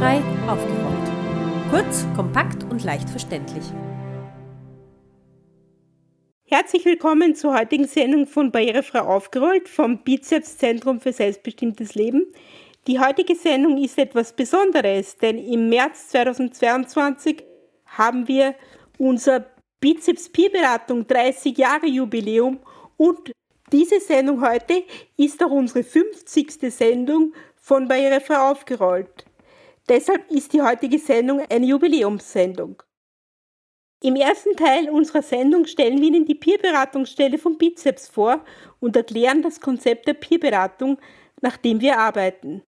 Barrierefrei aufgerollt. Kurz, kompakt und leicht verständlich. Herzlich willkommen zur heutigen Sendung von Barrierefrei aufgerollt vom Bizeps Zentrum für selbstbestimmtes Leben. Die heutige Sendung ist etwas Besonderes, denn im März 2022 haben wir unser Bizeps Peerberatung 30 Jahre Jubiläum und diese Sendung heute ist auch unsere 50. Sendung von Barrierefrei aufgerollt. Deshalb ist die heutige Sendung eine Jubiläumssendung. Im ersten Teil unserer Sendung stellen wir Ihnen die Peerberatungsstelle von Bizeps vor und erklären das Konzept der Peerberatung, nach dem wir arbeiten.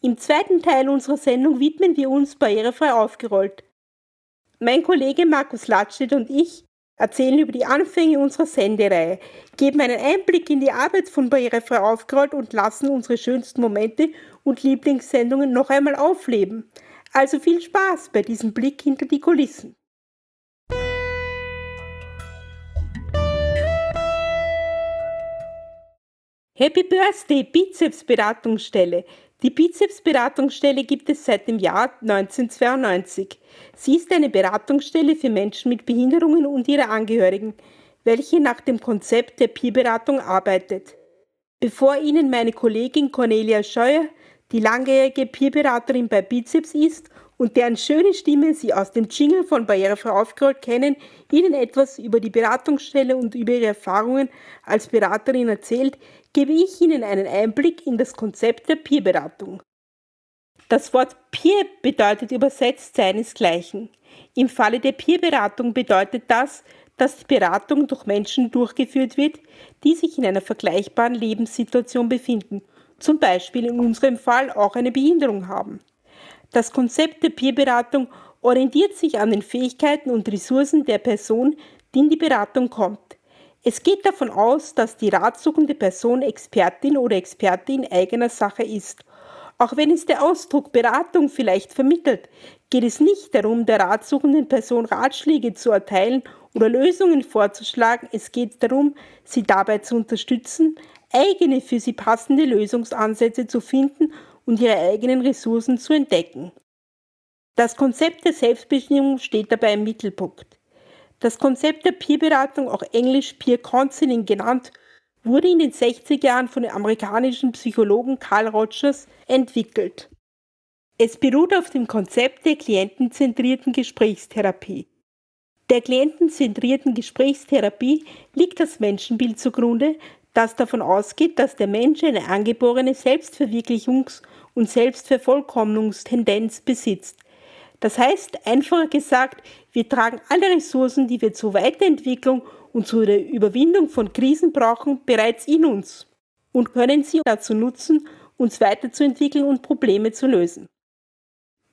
Im zweiten Teil unserer Sendung widmen wir uns barrierefrei aufgerollt. Mein Kollege Markus Latschet und ich erzählen über die Anfänge unserer Sendereihe, geben einen Einblick in die Arbeit von Barrierefrei aufgerollt und lassen unsere schönsten Momente und Lieblingssendungen noch einmal aufleben. Also viel Spaß bei diesem Blick hinter die Kulissen. Happy Birthday Bizeps Beratungsstelle. Die Bizeps Beratungsstelle gibt es seit dem Jahr 1992. Sie ist eine Beratungsstelle für Menschen mit Behinderungen und ihre Angehörigen, welche nach dem Konzept der Peerberatung arbeitet. Bevor Ihnen meine Kollegin Cornelia Scheuer, die langjährige Peerberaterin bei Bizeps ist und deren schöne Stimme Sie aus dem Jingle von Barrierefrei aufgerollt kennen, Ihnen etwas über die Beratungsstelle und über Ihre Erfahrungen als Beraterin erzählt, gebe ich Ihnen einen Einblick in das Konzept der Peerberatung. Das Wort Peer bedeutet übersetzt seinesgleichen. Im Falle der Peerberatung bedeutet das, dass die Beratung durch Menschen durchgeführt wird, die sich in einer vergleichbaren Lebenssituation befinden, zum Beispiel in unserem Fall auch eine Behinderung haben. Das Konzept der Peerberatung orientiert sich an den Fähigkeiten und Ressourcen der Person, die in die Beratung kommt. Es geht davon aus, dass die ratsuchende Person Expertin oder Experte in eigener Sache ist auch wenn es der Ausdruck Beratung vielleicht vermittelt, geht es nicht darum, der ratsuchenden Person Ratschläge zu erteilen oder Lösungen vorzuschlagen. Es geht darum, sie dabei zu unterstützen, eigene für sie passende Lösungsansätze zu finden und ihre eigenen Ressourcen zu entdecken. Das Konzept der Selbstbestimmung steht dabei im Mittelpunkt. Das Konzept der Peerberatung, auch englisch Peer Counseling genannt, wurde in den 60er Jahren von dem amerikanischen Psychologen Carl Rogers entwickelt. Es beruht auf dem Konzept der klientenzentrierten Gesprächstherapie. Der klientenzentrierten Gesprächstherapie liegt das Menschenbild zugrunde, das davon ausgeht, dass der Mensch eine angeborene Selbstverwirklichungs- und Selbstvervollkommnungstendenz besitzt. Das heißt, einfacher gesagt, wir tragen alle Ressourcen, die wir zur Weiterentwicklung und zur Überwindung von Krisen brauchen, bereits in uns und können sie dazu nutzen, uns weiterzuentwickeln und Probleme zu lösen.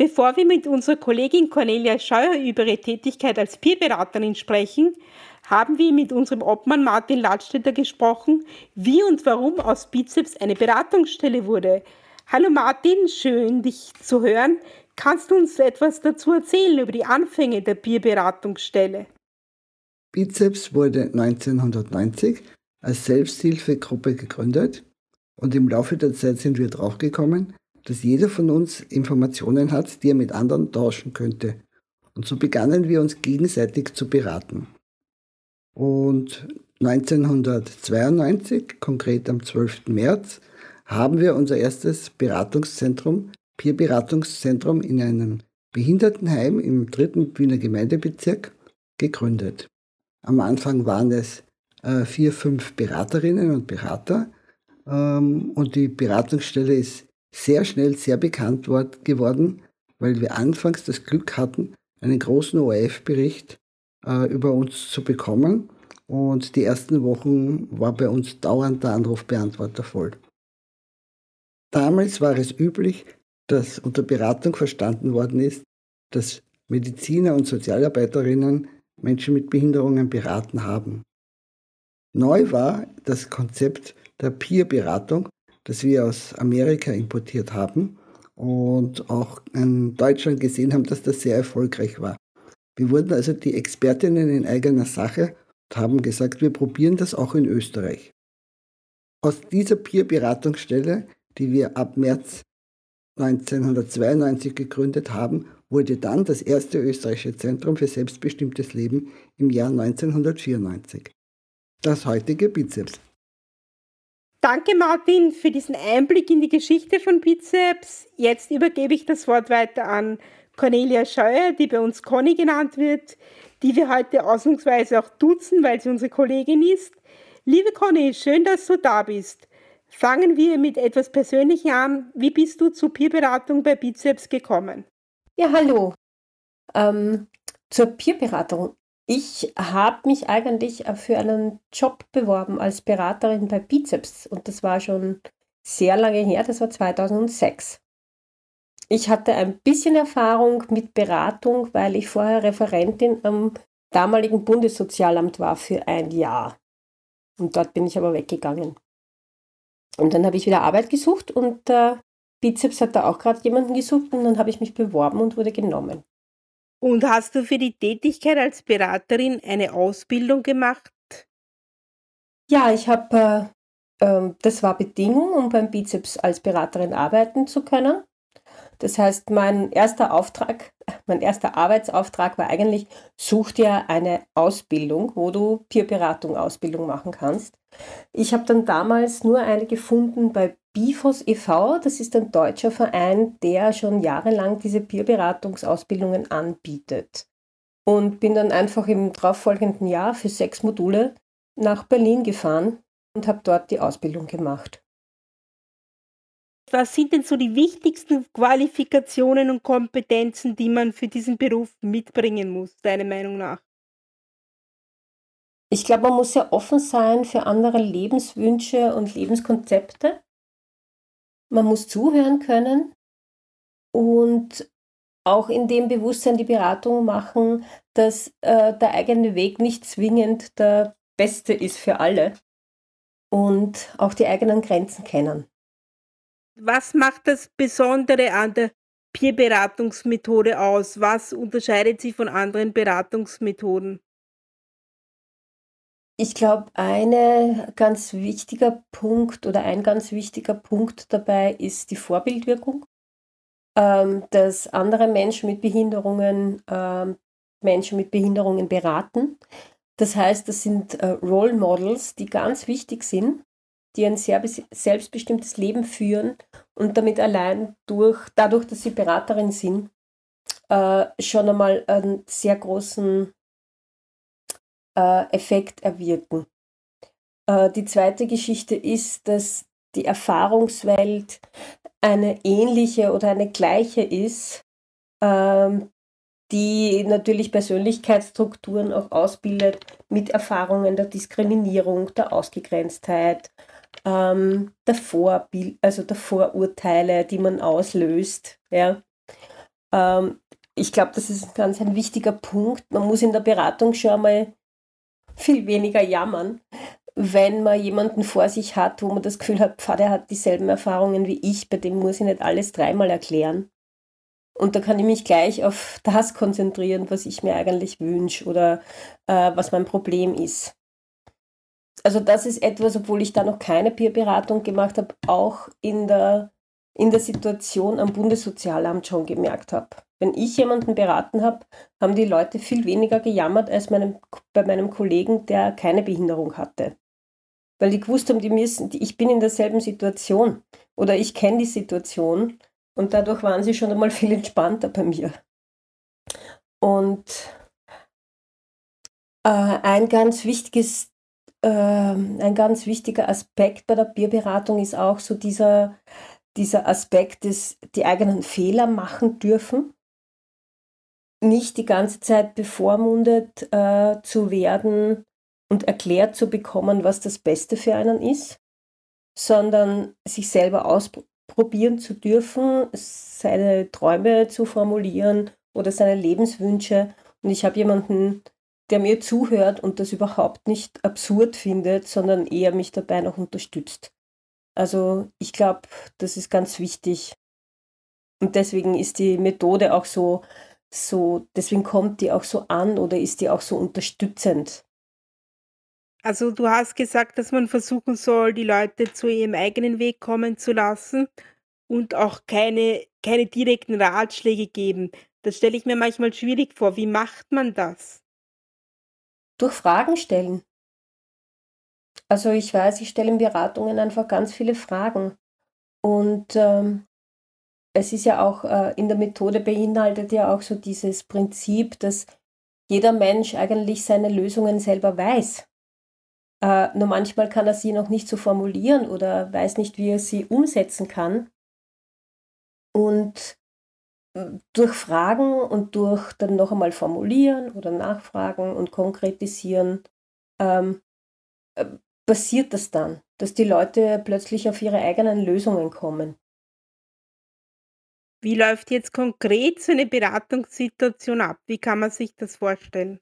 Bevor wir mit unserer Kollegin Cornelia Scheuer über ihre Tätigkeit als Peerberaterin sprechen, haben wir mit unserem Obmann Martin Ladstätter gesprochen, wie und warum aus Bizeps eine Beratungsstelle wurde. Hallo Martin, schön dich zu hören. Kannst du uns etwas dazu erzählen über die Anfänge der Peerberatungsstelle? Bizeps wurde 1990 als Selbsthilfegruppe gegründet und im Laufe der Zeit sind wir draufgekommen, dass jeder von uns Informationen hat, die er mit anderen tauschen könnte. Und so begannen wir uns gegenseitig zu beraten. Und 1992, konkret am 12. März, haben wir unser erstes Beratungszentrum, Peer-Beratungszentrum in einem Behindertenheim im dritten Wiener Gemeindebezirk gegründet. Am Anfang waren es äh, vier, fünf Beraterinnen und Berater. Ähm, und die Beratungsstelle ist sehr schnell sehr bekannt geworden, weil wir anfangs das Glück hatten, einen großen ORF-Bericht äh, über uns zu bekommen. Und die ersten Wochen war bei uns dauernd der Anrufbeantworter voll. Damals war es üblich, dass unter Beratung verstanden worden ist, dass Mediziner und Sozialarbeiterinnen Menschen mit Behinderungen beraten haben. Neu war das Konzept der Peer-Beratung, das wir aus Amerika importiert haben und auch in Deutschland gesehen haben, dass das sehr erfolgreich war. Wir wurden also die Expertinnen in eigener Sache und haben gesagt, wir probieren das auch in Österreich. Aus dieser Peer-Beratungsstelle, die wir ab März 1992 gegründet haben, wurde dann das erste österreichische Zentrum für selbstbestimmtes Leben im Jahr 1994. Das heutige Bizeps. Danke Martin für diesen Einblick in die Geschichte von Bizeps. Jetzt übergebe ich das Wort weiter an Cornelia Scheuer, die bei uns Conny genannt wird, die wir heute ausnahmsweise auch duzen, weil sie unsere Kollegin ist. Liebe Conny, schön, dass du da bist. Fangen wir mit etwas Persönlichem an. Wie bist du zur Peerberatung bei Bizeps gekommen? Ja, hallo. Ähm, zur Peerberatung. Ich habe mich eigentlich für einen Job beworben als Beraterin bei Bizeps und das war schon sehr lange her, das war 2006. Ich hatte ein bisschen Erfahrung mit Beratung, weil ich vorher Referentin am damaligen Bundessozialamt war für ein Jahr. Und dort bin ich aber weggegangen. Und dann habe ich wieder Arbeit gesucht und äh, Bizeps hat da auch gerade jemanden gesucht und dann habe ich mich beworben und wurde genommen. Und hast du für die Tätigkeit als Beraterin eine Ausbildung gemacht? Ja, ich habe, äh, äh, das war Bedingung, um beim Bizeps als Beraterin arbeiten zu können. Das heißt, mein erster Auftrag, mein erster Arbeitsauftrag war eigentlich, such dir eine Ausbildung, wo du Peerberatung Ausbildung machen kannst. Ich habe dann damals nur eine gefunden bei BIFOS e.V., das ist ein deutscher Verein, der schon jahrelang diese Peerberatungsausbildungen anbietet. Und bin dann einfach im darauffolgenden Jahr für sechs Module nach Berlin gefahren und habe dort die Ausbildung gemacht was sind denn so die wichtigsten Qualifikationen und Kompetenzen, die man für diesen Beruf mitbringen muss, deiner Meinung nach? Ich glaube, man muss sehr offen sein für andere Lebenswünsche und Lebenskonzepte. Man muss zuhören können und auch in dem Bewusstsein die Beratung machen, dass äh, der eigene Weg nicht zwingend der beste ist für alle und auch die eigenen Grenzen kennen. Was macht das Besondere an der Peer-Beratungsmethode aus? Was unterscheidet sie von anderen Beratungsmethoden? Ich glaube, ein ganz wichtiger Punkt oder ein ganz wichtiger Punkt dabei ist die Vorbildwirkung, ähm, dass andere Menschen mit Behinderungen ähm, Menschen mit Behinderungen beraten. Das heißt, das sind äh, Role Models, die ganz wichtig sind die ein sehr selbstbestimmtes Leben führen und damit allein durch, dadurch, dass sie Beraterin sind, äh, schon einmal einen sehr großen äh, Effekt erwirken. Äh, die zweite Geschichte ist, dass die Erfahrungswelt eine ähnliche oder eine gleiche ist, ähm, die natürlich Persönlichkeitsstrukturen auch ausbildet mit Erfahrungen der Diskriminierung, der Ausgegrenztheit, ähm, der, Vorbild, also der Vorurteile, die man auslöst. Ja. Ähm, ich glaube, das ist ganz ein wichtiger Punkt. Man muss in der Beratung schon einmal viel weniger jammern, wenn man jemanden vor sich hat, wo man das Gefühl hat, pf, der hat dieselben Erfahrungen wie ich, bei dem muss ich nicht alles dreimal erklären. Und da kann ich mich gleich auf das konzentrieren, was ich mir eigentlich wünsche oder äh, was mein Problem ist also das ist etwas, obwohl ich da noch keine Peerberatung gemacht habe, auch in der, in der Situation am Bundessozialamt schon gemerkt habe. Wenn ich jemanden beraten habe, haben die Leute viel weniger gejammert als meinem, bei meinem Kollegen, der keine Behinderung hatte. Weil die gewusst haben, die müssen, die, ich bin in derselben Situation oder ich kenne die Situation und dadurch waren sie schon einmal viel entspannter bei mir. Und äh, ein ganz wichtiges ähm, ein ganz wichtiger Aspekt bei der Bierberatung ist auch so dieser, dieser Aspekt, dass die eigenen Fehler machen dürfen. Nicht die ganze Zeit bevormundet äh, zu werden und erklärt zu bekommen, was das Beste für einen ist, sondern sich selber ausprobieren zu dürfen, seine Träume zu formulieren oder seine Lebenswünsche. Und ich habe jemanden der mir zuhört und das überhaupt nicht absurd findet, sondern eher mich dabei noch unterstützt. Also ich glaube, das ist ganz wichtig. Und deswegen ist die Methode auch so, so, deswegen kommt die auch so an oder ist die auch so unterstützend. Also du hast gesagt, dass man versuchen soll, die Leute zu ihrem eigenen Weg kommen zu lassen. und auch keine, keine direkten Ratschläge geben. Das stelle ich mir manchmal schwierig vor. Wie macht man das? Durch Fragen stellen. Also ich weiß, ich stelle in Beratungen einfach ganz viele Fragen. Und ähm, es ist ja auch äh, in der Methode beinhaltet ja auch so dieses Prinzip, dass jeder Mensch eigentlich seine Lösungen selber weiß. Äh, nur manchmal kann er sie noch nicht so formulieren oder weiß nicht, wie er sie umsetzen kann. Und äh, durch Fragen und durch dann noch einmal formulieren oder nachfragen und konkretisieren ähm, äh, passiert das dann, dass die Leute plötzlich auf ihre eigenen Lösungen kommen. Wie läuft jetzt konkret so eine Beratungssituation ab? Wie kann man sich das vorstellen?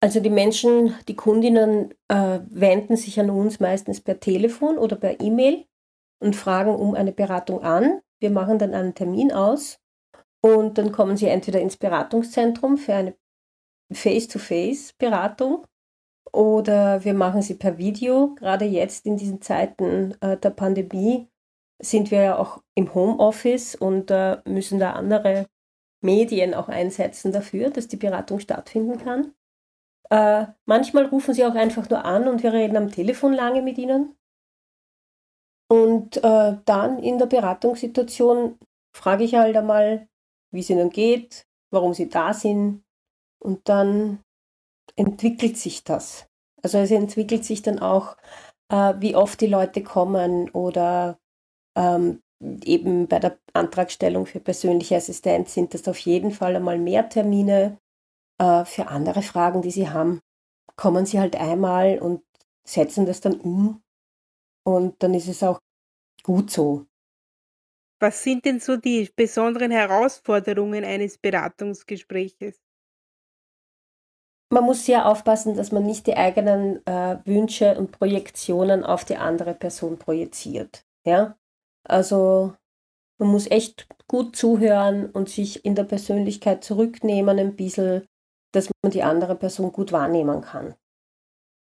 Also die Menschen, die Kundinnen äh, wenden sich an uns meistens per Telefon oder per E-Mail und fragen um eine Beratung an. Wir machen dann einen Termin aus und dann kommen sie entweder ins Beratungszentrum für eine Face-to-Face-Beratung oder wir machen sie per Video. Gerade jetzt in diesen Zeiten äh, der Pandemie sind wir ja auch im Homeoffice und äh, müssen da andere Medien auch einsetzen dafür, dass die Beratung stattfinden kann. Äh, manchmal rufen sie auch einfach nur an und wir reden am Telefon lange mit ihnen. Und äh, dann in der Beratungssituation frage ich halt einmal, wie es ihnen geht, warum sie da sind. Und dann entwickelt sich das. Also es entwickelt sich dann auch, äh, wie oft die Leute kommen oder ähm, eben bei der Antragstellung für persönliche Assistenz sind das auf jeden Fall einmal mehr Termine. Äh, für andere Fragen, die Sie haben, kommen Sie halt einmal und setzen das dann um. Und dann ist es auch gut so. Was sind denn so die besonderen Herausforderungen eines Beratungsgespräches? Man muss sehr aufpassen, dass man nicht die eigenen äh, Wünsche und Projektionen auf die andere Person projiziert. Ja? Also man muss echt gut zuhören und sich in der Persönlichkeit zurücknehmen ein bisschen, dass man die andere Person gut wahrnehmen kann.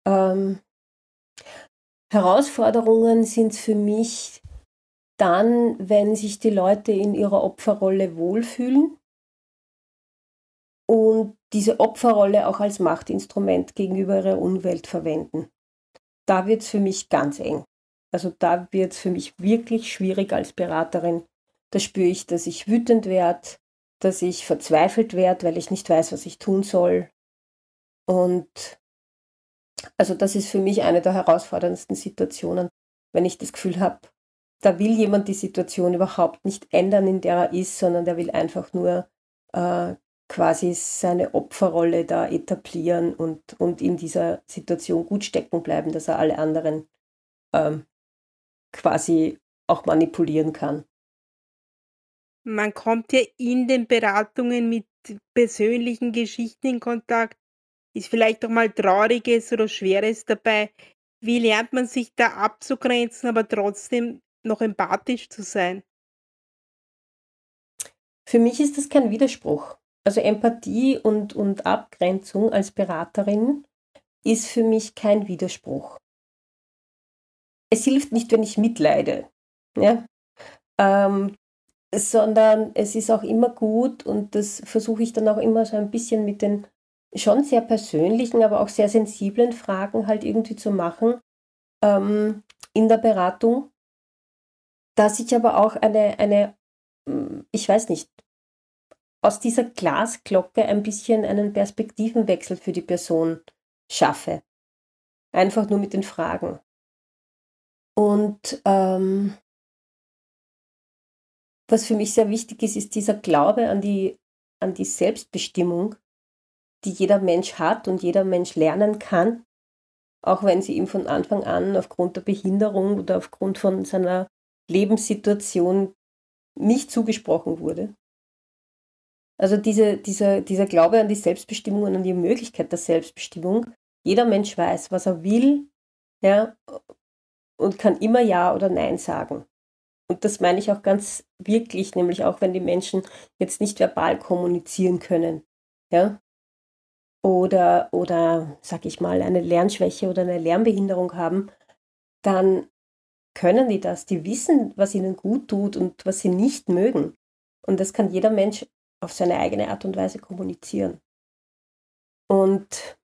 Ähm, Herausforderungen sind für mich dann, wenn sich die Leute in ihrer Opferrolle wohlfühlen und diese Opferrolle auch als Machtinstrument gegenüber ihrer Umwelt verwenden. Da wird es für mich ganz eng. Also da wird es für mich wirklich schwierig als Beraterin. Da spüre ich, dass ich wütend werde, dass ich verzweifelt werde, weil ich nicht weiß, was ich tun soll. Und also das ist für mich eine der herausforderndsten Situationen, wenn ich das Gefühl habe, da will jemand die Situation überhaupt nicht ändern, in der er ist, sondern der will einfach nur äh, quasi seine Opferrolle da etablieren und, und in dieser Situation gut stecken bleiben, dass er alle anderen ähm, quasi auch manipulieren kann. Man kommt ja in den Beratungen mit persönlichen Geschichten in Kontakt. Ist vielleicht auch mal Trauriges oder Schweres dabei. Wie lernt man sich da abzugrenzen, aber trotzdem noch empathisch zu sein? Für mich ist das kein Widerspruch. Also Empathie und, und Abgrenzung als Beraterin ist für mich kein Widerspruch es hilft nicht, wenn ich mitleide, ja? Ähm, sondern es ist auch immer gut und das versuche ich dann auch immer so ein bisschen mit den schon sehr persönlichen, aber auch sehr sensiblen Fragen halt irgendwie zu machen ähm, in der Beratung, dass ich aber auch eine, eine, hm, ich weiß nicht, aus dieser Glasglocke ein bisschen einen Perspektivenwechsel für die Person schaffe. Einfach nur mit den Fragen. Und ähm, was für mich sehr wichtig ist, ist dieser Glaube an die, an die Selbstbestimmung, die jeder Mensch hat und jeder Mensch lernen kann, auch wenn sie ihm von Anfang an aufgrund der Behinderung oder aufgrund von seiner Lebenssituation nicht zugesprochen wurde. Also diese, dieser, dieser Glaube an die Selbstbestimmung und an die Möglichkeit der Selbstbestimmung. Jeder Mensch weiß, was er will, ja, und kann immer Ja oder Nein sagen. Und das meine ich auch ganz wirklich, nämlich auch wenn die Menschen jetzt nicht verbal kommunizieren können, ja, oder, oder sag ich mal, eine Lernschwäche oder eine Lernbehinderung haben, dann können die das. Die wissen, was ihnen gut tut und was sie nicht mögen. Und das kann jeder Mensch auf seine eigene Art und Weise kommunizieren. Und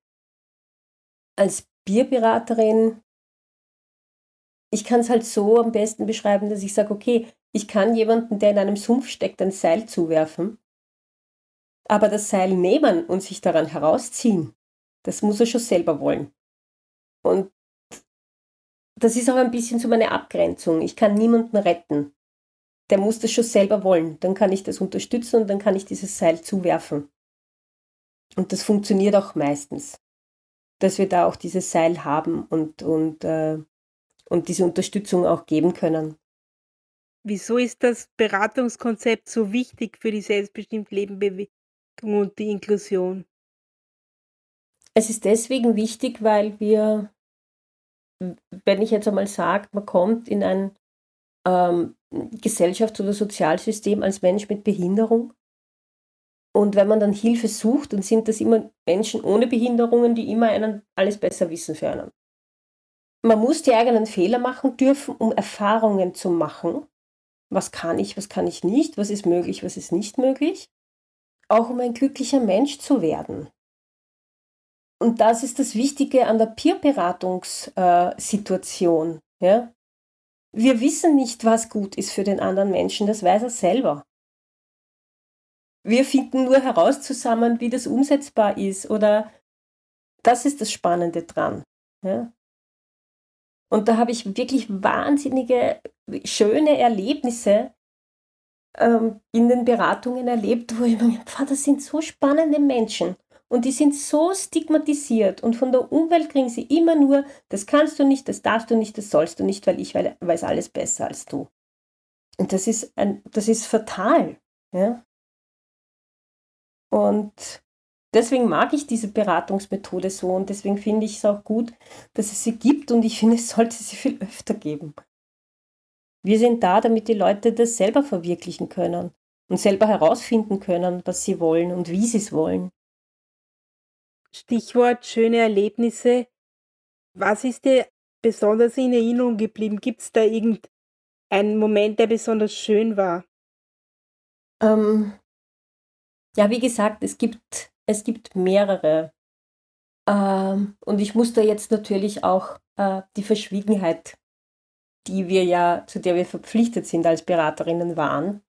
als Bierberaterin, ich kann es halt so am besten beschreiben, dass ich sage, okay, ich kann jemanden, der in einem Sumpf steckt, ein Seil zuwerfen, aber das Seil nehmen und sich daran herausziehen, das muss er schon selber wollen. Und das ist auch ein bisschen so meine Abgrenzung. Ich kann niemanden retten. Der muss das schon selber wollen. Dann kann ich das unterstützen und dann kann ich dieses Seil zuwerfen. Und das funktioniert auch meistens, dass wir da auch dieses Seil haben und, und, äh, und diese Unterstützung auch geben können. Wieso ist das Beratungskonzept so wichtig für die selbstbestimmte Lebenbewegung und die Inklusion? Es ist deswegen wichtig, weil wir, wenn ich jetzt einmal sage, man kommt in ein ähm, Gesellschafts- oder Sozialsystem als Mensch mit Behinderung, und wenn man dann Hilfe sucht, dann sind das immer Menschen ohne Behinderungen, die immer einen alles besser wissen für einen. Man muss die eigenen Fehler machen dürfen, um Erfahrungen zu machen. Was kann ich, was kann ich nicht, was ist möglich, was ist nicht möglich. Auch um ein glücklicher Mensch zu werden. Und das ist das Wichtige an der Peer-Beratungssituation. Ja? Wir wissen nicht, was gut ist für den anderen Menschen, das weiß er selber. Wir finden nur heraus zusammen, wie das umsetzbar ist oder das ist das Spannende dran. Ja? Und da habe ich wirklich wahnsinnige, schöne Erlebnisse ähm, in den Beratungen erlebt, wo ich mir gedacht das sind so spannende Menschen. Und die sind so stigmatisiert und von der Umwelt kriegen sie immer nur, das kannst du nicht, das darfst du nicht, das sollst du nicht, weil ich weiß alles besser als du. Und das ist, ein, das ist fatal. Ja? Und deswegen mag ich diese Beratungsmethode so und deswegen finde ich es auch gut, dass es sie gibt und ich finde, es sollte sie viel öfter geben. Wir sind da, damit die Leute das selber verwirklichen können und selber herausfinden können, was sie wollen und wie sie es wollen. Stichwort schöne Erlebnisse. Was ist dir besonders in Erinnerung geblieben? Gibt es da irgendeinen Moment, der besonders schön war? Ähm, ja, wie gesagt, es gibt, es gibt mehrere. Ähm, und ich muss da jetzt natürlich auch äh, die Verschwiegenheit, die wir ja, zu der wir verpflichtet sind als Beraterinnen waren.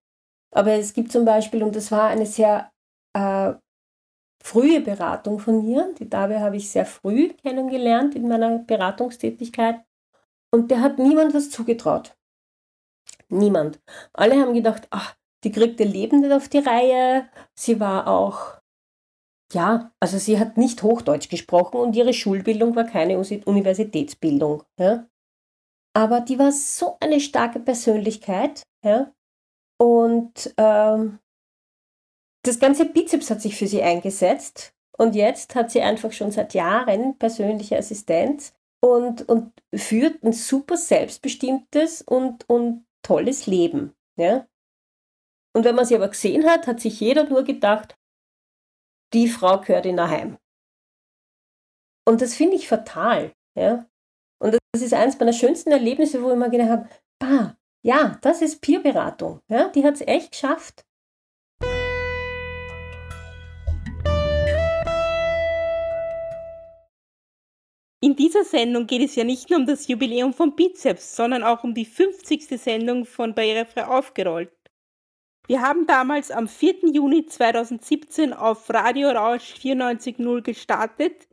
Aber es gibt zum Beispiel, und das war eine sehr äh, frühe Beratung von mir, die Dabe habe ich sehr früh kennengelernt in meiner Beratungstätigkeit. Und der hat niemand was zugetraut. Niemand. Alle haben gedacht, ach, die kriegt ihr Leben nicht auf die Reihe. Sie war auch, ja, also sie hat nicht Hochdeutsch gesprochen und ihre Schulbildung war keine Universitätsbildung. Ja. Aber die war so eine starke Persönlichkeit. Ja. Und ähm, das ganze Bizeps hat sich für sie eingesetzt. Und jetzt hat sie einfach schon seit Jahren persönliche Assistenz und, und führt ein super selbstbestimmtes und, und tolles Leben. Ja? Und wenn man sie aber gesehen hat, hat sich jeder nur gedacht, die Frau gehört in ein Heim. Und das finde ich fatal. Ja? Und das ist eines meiner schönsten Erlebnisse, wo ich mir gedacht habe, bah, ja, das ist Peerberatung. Ja? Die hat es echt geschafft. In dieser Sendung geht es ja nicht nur um das Jubiläum von Bizeps, sondern auch um die 50. Sendung von Barrierefrei aufgerollt. Wir haben damals am 4. Juni 2017 auf Radio Rausch 94.0 gestartet.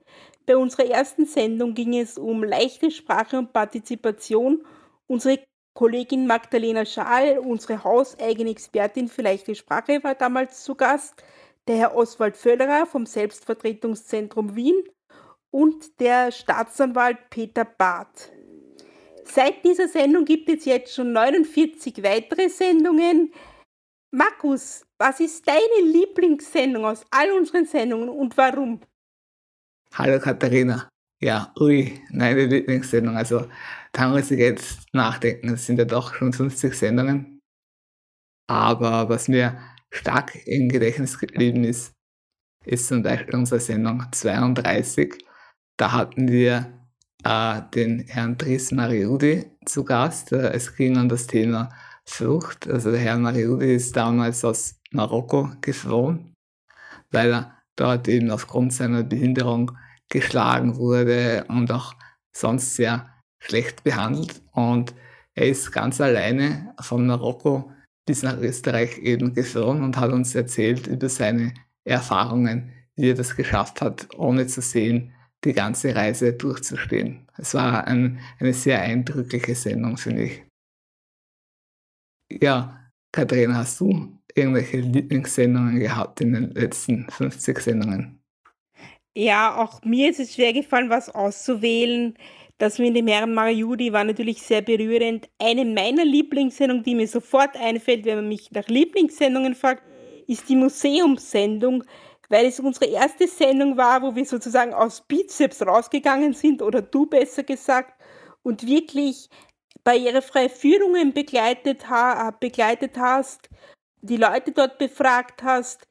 Bei unserer ersten Sendung ging es um leichte Sprache und Partizipation. Unsere Kollegin Magdalena Schaal, unsere hauseigene Expertin für leichte Sprache, war damals zu Gast. Der Herr Oswald Völlerer vom Selbstvertretungszentrum Wien und der Staatsanwalt Peter Barth. Seit dieser Sendung gibt es jetzt schon 49 weitere Sendungen. Markus, was ist deine Lieblingssendung aus all unseren Sendungen und warum? Hallo Katharina. Ja, ui, meine Lieblingssendung. Also, da muss ich jetzt nachdenken. Es sind ja doch schon 50 Sendungen. Aber was mir stark im Gedächtnis geblieben ist, ist zum Beispiel unsere Sendung 32. Da hatten wir äh, den Herrn Dries Mariudi zu Gast. Äh, es ging um das Thema Flucht. Also der Herr Mariudi ist damals aus Marokko geflohen, weil er dort eben aufgrund seiner Behinderung geschlagen wurde und auch sonst sehr schlecht behandelt. Und er ist ganz alleine von Marokko bis nach Österreich eben geflohen und hat uns erzählt über seine Erfahrungen, wie er das geschafft hat, ohne zu sehen, die ganze Reise durchzustehen. Es war ein, eine sehr eindrückliche Sendung, finde ich. Ja, Katharina, hast du irgendwelche Lieblingssendungen gehabt in den letzten 50 Sendungen? Ja, auch mir ist es schwer gefallen, was auszuwählen. Das mit dem Herrn Mariudi war natürlich sehr berührend. Eine meiner Lieblingssendungen, die mir sofort einfällt, wenn man mich nach Lieblingssendungen fragt, ist die Museumssendung, weil es unsere erste Sendung war, wo wir sozusagen aus Bizeps rausgegangen sind, oder du besser gesagt, und wirklich barrierefreie Führungen begleitet, ha begleitet hast, die Leute dort befragt hast.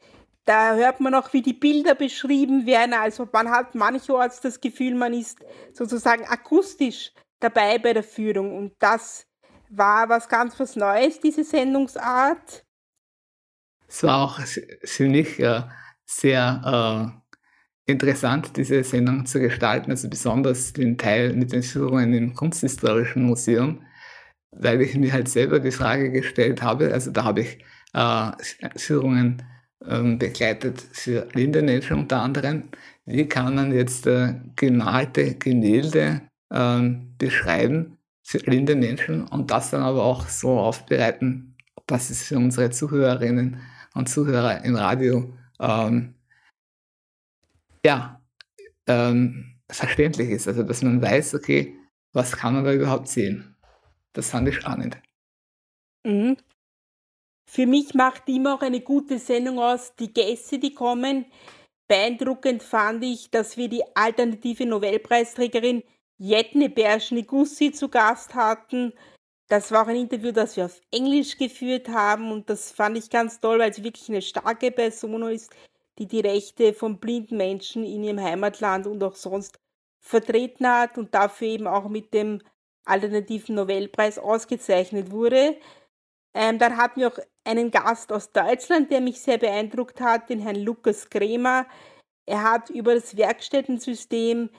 Da hört man auch, wie die Bilder beschrieben werden. Also man hat mancherorts das Gefühl, man ist sozusagen akustisch dabei bei der Führung. Und das war was ganz was Neues, diese Sendungsart. Es war auch für mich äh, sehr äh, interessant, diese Sendung zu gestalten, also besonders den Teil mit den Führungen im Kunsthistorischen Museum, weil ich mir halt selber die Frage gestellt habe, also da habe ich äh, Führungen ähm, begleitet für blinde Menschen unter anderem, wie kann man jetzt äh, gemalte Gemälde ähm, beschreiben für blinde Menschen und das dann aber auch so aufbereiten, dass es für unsere Zuhörerinnen und Zuhörer im Radio ähm, ja, ähm, verständlich ist. Also, dass man weiß, okay, was kann man da überhaupt sehen? Das fand ich spannend. Mhm. Für mich macht immer auch eine gute Sendung aus, die Gäste, die kommen. Beeindruckend fand ich, dass wir die alternative Nobelpreisträgerin Jetne Berschnigussi zu Gast hatten. Das war auch ein Interview, das wir auf Englisch geführt haben und das fand ich ganz toll, weil sie wirklich eine starke Person ist, die die Rechte von blinden Menschen in ihrem Heimatland und auch sonst vertreten hat und dafür eben auch mit dem alternativen Nobelpreis ausgezeichnet wurde. Ähm, dann hatten wir auch einen Gast aus Deutschland, der mich sehr beeindruckt hat, den Herrn Lukas Kremer. Er hat über das Werkstättensystem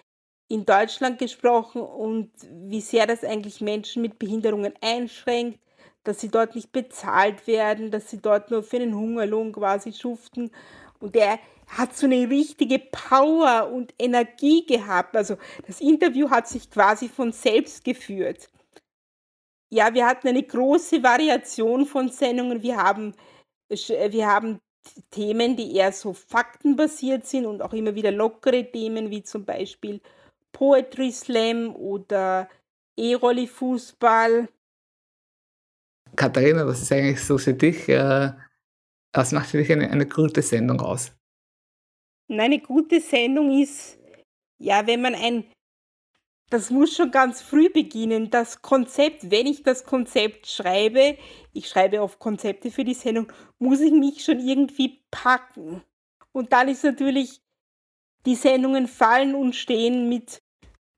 in Deutschland gesprochen und wie sehr das eigentlich Menschen mit Behinderungen einschränkt, dass sie dort nicht bezahlt werden, dass sie dort nur für einen Hungerlohn quasi schuften. Und er hat so eine richtige Power und Energie gehabt. Also das Interview hat sich quasi von selbst geführt. Ja, wir hatten eine große Variation von Sendungen. Wir haben, wir haben Themen, die eher so faktenbasiert sind und auch immer wieder lockere Themen, wie zum Beispiel Poetry Slam oder E-Rolli Fußball. Katharina, was ist eigentlich so für dich, äh, was macht für dich eine, eine gute Sendung aus? Eine gute Sendung ist, ja, wenn man ein, das muss schon ganz früh beginnen, das Konzept, wenn ich das Konzept schreibe, ich schreibe oft Konzepte für die Sendung, muss ich mich schon irgendwie packen. Und dann ist natürlich die Sendungen fallen und stehen mit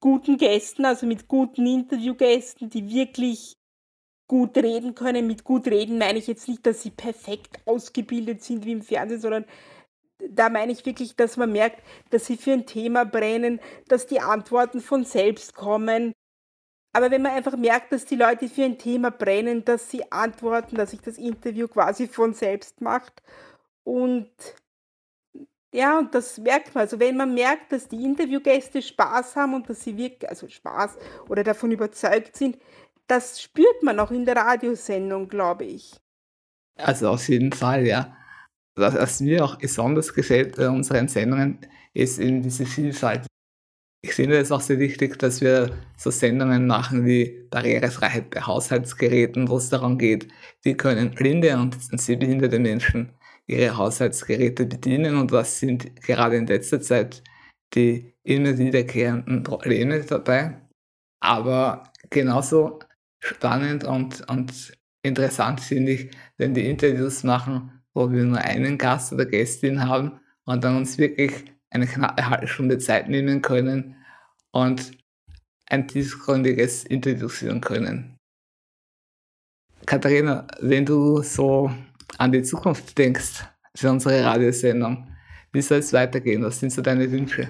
guten Gästen, also mit guten Interviewgästen, die wirklich gut reden können. Mit gut reden meine ich jetzt nicht, dass sie perfekt ausgebildet sind wie im Fernsehen, sondern da meine ich wirklich, dass man merkt, dass sie für ein Thema brennen, dass die Antworten von selbst kommen. Aber wenn man einfach merkt, dass die Leute für ein Thema brennen, dass sie antworten, dass sich das Interview quasi von selbst macht und ja, und das merkt man. Also wenn man merkt, dass die Interviewgäste Spaß haben und dass sie wirklich, also Spaß oder davon überzeugt sind, das spürt man auch in der Radiosendung, glaube ich. Also auf jeden Fall, ja. Was, was mir auch besonders gefällt bei unseren Sendungen, ist eben diese Vielfalt. Ich finde es auch sehr wichtig, dass wir so Sendungen machen wie Barrierefreiheit bei Haushaltsgeräten, wo es darum geht, wie können blinde und sehbehinderte Menschen ihre Haushaltsgeräte bedienen und was sind gerade in letzter Zeit die immer wiederkehrenden Probleme dabei. Aber genauso spannend und, und interessant finde ich, wenn die Interviews machen, wo wir nur einen Gast oder Gästin haben und dann uns wirklich eine knappe halbe Stunde Zeit nehmen können und ein tiefgründiges Interview führen können. Katharina, wenn du so an die Zukunft denkst für unsere Radiosendung, wie soll es weitergehen? Was sind so deine Wünsche?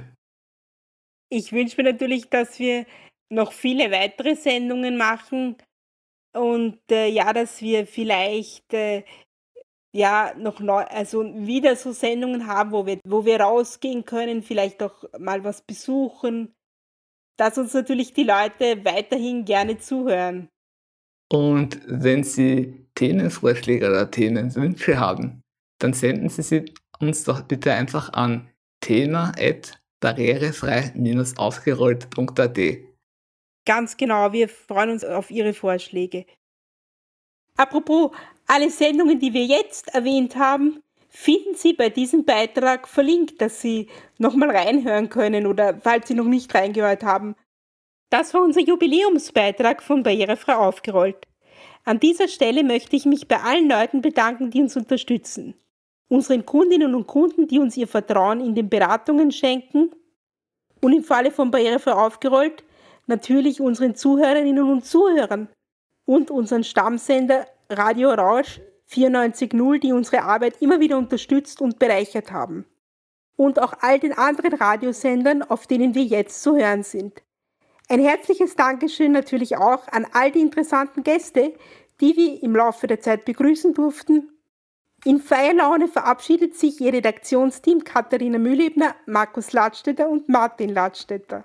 Ich wünsche mir natürlich, dass wir noch viele weitere Sendungen machen und äh, ja, dass wir vielleicht äh, ja noch neu, also wieder so Sendungen haben, wo wir, wo wir rausgehen können, vielleicht auch mal was besuchen, dass uns natürlich die Leute weiterhin gerne zuhören. Und wenn Sie Themenvorschläge oder Themenwünsche haben, dann senden Sie sie uns doch bitte einfach an thema.barrierefrei-aufgerollt.at. Ganz genau, wir freuen uns auf Ihre Vorschläge. Apropos, alle Sendungen, die wir jetzt erwähnt haben, finden Sie bei diesem Beitrag verlinkt, dass Sie nochmal reinhören können oder falls Sie noch nicht reingehört haben. Das war unser Jubiläumsbeitrag von Barrierefrei aufgerollt. An dieser Stelle möchte ich mich bei allen Leuten bedanken, die uns unterstützen. Unseren Kundinnen und Kunden, die uns ihr Vertrauen in den Beratungen schenken. Und im Falle von Barrierefrei aufgerollt natürlich unseren Zuhörerinnen und Zuhörern und unseren Stammsender Radio Rausch 94.0, die unsere Arbeit immer wieder unterstützt und bereichert haben. Und auch all den anderen Radiosendern, auf denen wir jetzt zu hören sind. Ein herzliches Dankeschön natürlich auch an all die interessanten Gäste, die wir im Laufe der Zeit begrüßen durften. In Feierlaune verabschiedet sich Ihr Redaktionsteam Katharina Mühlebner, Markus Ladstätter und Martin Ladstätter.